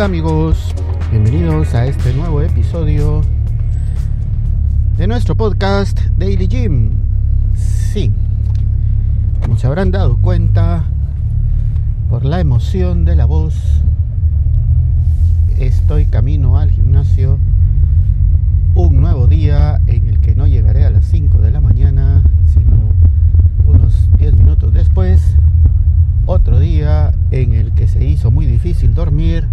Hola amigos, bienvenidos a este nuevo episodio de nuestro podcast Daily Gym. Sí, como se habrán dado cuenta por la emoción de la voz, estoy camino al gimnasio. Un nuevo día en el que no llegaré a las 5 de la mañana, sino unos 10 minutos después. Otro día en el que se hizo muy difícil dormir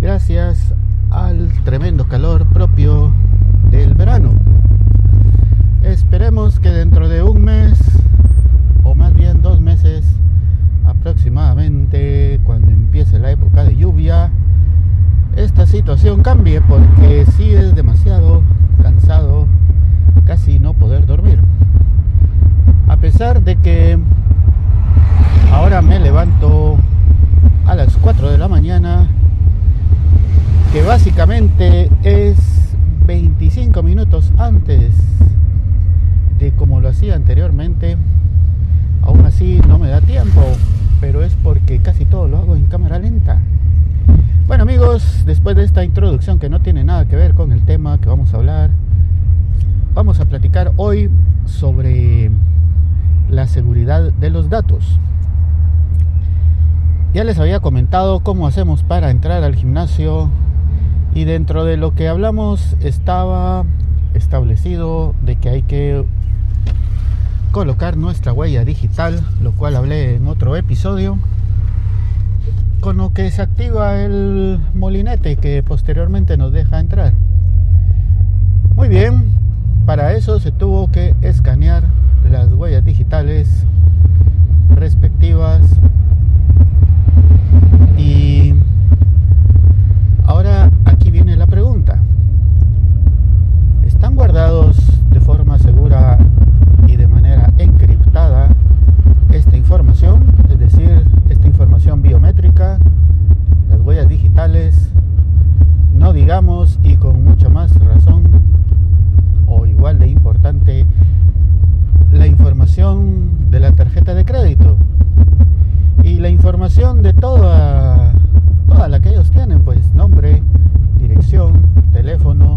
gracias al tremendo calor propio del verano. Esperemos que dentro de un mes, o más bien dos meses aproximadamente, cuando empiece la época de lluvia, esta situación cambie porque sí es demasiado cansado casi no poder dormir. A pesar de que ahora me levanto a las 4 de la mañana que básicamente es 25 minutos antes de como lo hacía anteriormente. Aún así no me da tiempo, pero es porque casi todo lo hago en cámara lenta. Bueno amigos, después de esta introducción que no tiene nada que ver con el tema que vamos a hablar, vamos a platicar hoy sobre la seguridad de los datos. Ya les había comentado cómo hacemos para entrar al gimnasio y dentro de lo que hablamos estaba establecido de que hay que colocar nuestra huella digital, lo cual hablé en otro episodio, con lo que se activa el molinete que posteriormente nos deja entrar. Muy bien, para eso se tuvo que escanear las huellas digitales respectivas y ahora viene la pregunta. ¿Están guardados de forma segura y de manera encriptada esta información? Es decir, esta información biométrica, las huellas digitales, no digamos y con mucha razón o igual de importante, la información de la tarjeta de crédito. Y la información de toda, toda la que ellos tienen, pues nombre, dirección, teléfono,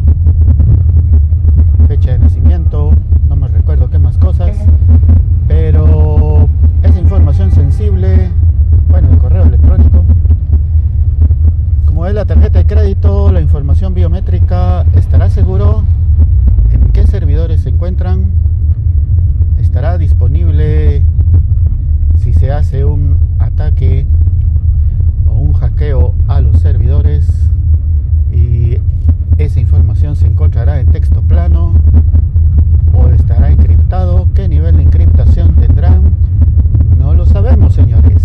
biométrica, ¿estará seguro en qué servidores se encuentran? ¿Estará disponible si se hace un ataque o un hackeo a los servidores? y esa información se encontrará en texto plano o estará encriptado. ¿Qué nivel de encriptación tendrán? No lo sabemos, señores.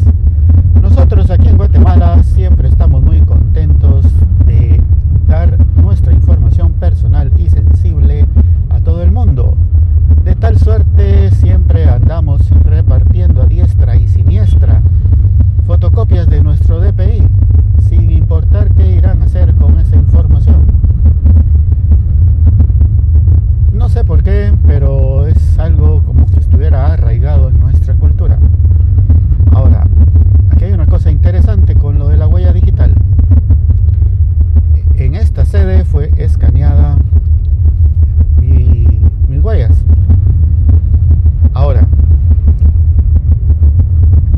Nosotros aquí en Guatemala siempre estamos muy contentos de dar nuestra información personal y sensible a todo el mundo. De tal suerte siempre andamos repartiendo a diestra y siniestra fotocopias de nuestro DPI sin importar qué irán a hacer con esa información. No sé por qué, pero es algo como que estuviera arraigado en nuestra cultura. Ahora, aquí hay una cosa interesante con lo de la huella digital. En esta sede fue escaneada mi, mis huellas. Ahora,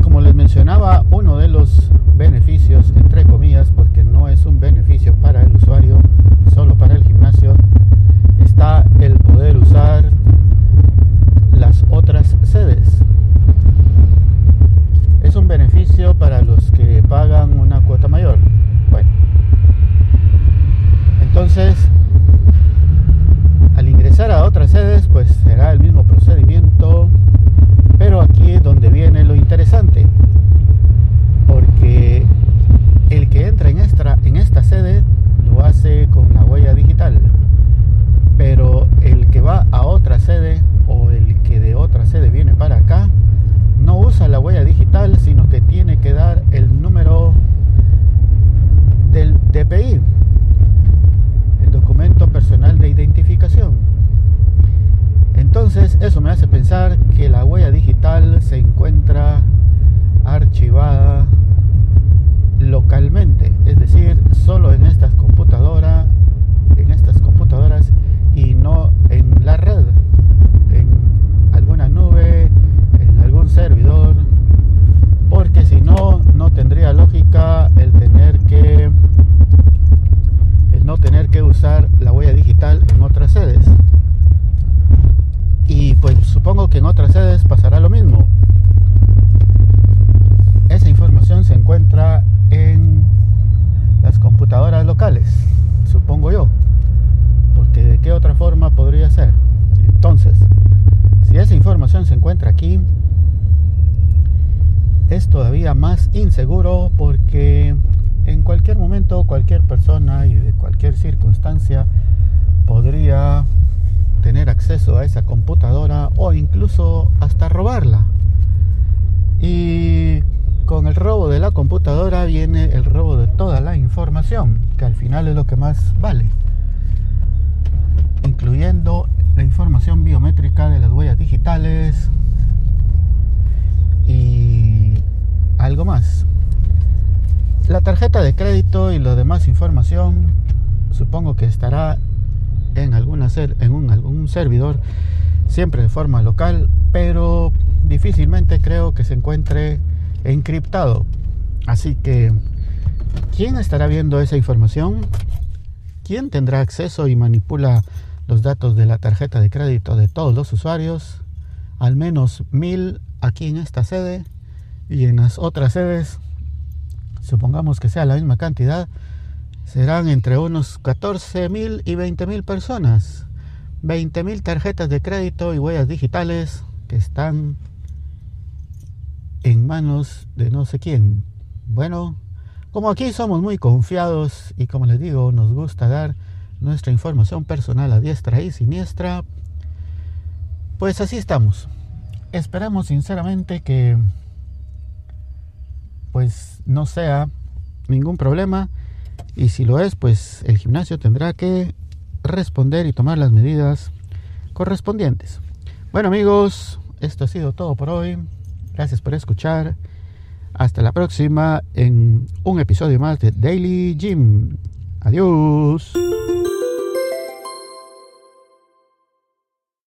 como les mencionaba, uno de los beneficios, entre comillas, porque no es un beneficio para el usuario, solo para el gimnasio, está el poder usar las otras sedes. Es un beneficio para los que pagan una cuota mayor. Bueno, entonces, al ingresar a otras sedes, pues será el mismo procedimiento, pero aquí es donde viene lo interesante porque el que entra en esta, en esta sede lo hace con la huella digital, pero el que va a otra sede o el que de otra sede viene para acá no usa la huella digital, sino que tiene que dar el número del DPI, el documento personal de identificación. Entonces eso me hace pensar que la huella digital se encuentra archivada localmente, es decir, usar la huella digital en otras sedes. Y pues supongo que en otras sedes pasará lo mismo. Esa información se encuentra en las computadoras locales, supongo yo. Porque de qué otra forma podría ser. Entonces, si esa información es todavía más inseguro porque en cualquier momento cualquier persona y de cualquier circunstancia podría tener acceso a esa computadora o incluso hasta robarla. Y con el robo de la computadora viene el robo de toda la información, que al final es lo que más vale, incluyendo la información biométrica de las huellas digitales La tarjeta de crédito y lo demás información supongo que estará en, alguna en un, algún servidor, siempre de forma local, pero difícilmente creo que se encuentre encriptado. Así que, ¿quién estará viendo esa información? ¿Quién tendrá acceso y manipula los datos de la tarjeta de crédito de todos los usuarios? Al menos mil aquí en esta sede y en las otras sedes, supongamos que sea la misma cantidad, serán entre unos 14 mil y 20 mil personas. 20 mil tarjetas de crédito y huellas digitales que están en manos de no sé quién. Bueno, como aquí somos muy confiados y como les digo, nos gusta dar nuestra información personal a diestra y siniestra, pues así estamos. Esperamos sinceramente que pues no sea ningún problema y si lo es, pues el gimnasio tendrá que responder y tomar las medidas correspondientes. Bueno amigos, esto ha sido todo por hoy. Gracias por escuchar. Hasta la próxima en un episodio más de Daily Gym. Adiós.